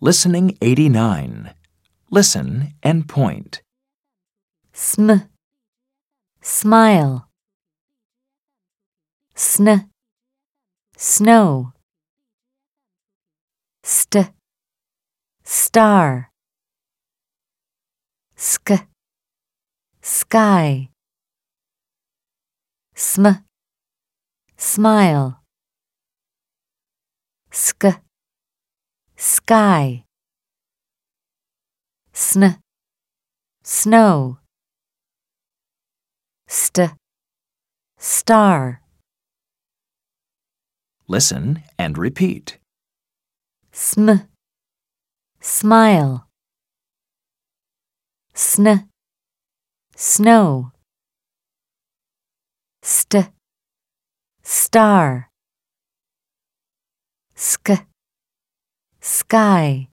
Listening 89. Listen and point. sm, smile, sn, snow, st, star, sk, sky, sm, smile, sk, sky, sn, snow, st, star, Listen and repeat. sm, smile, sn, snow, st, star, sk, sky.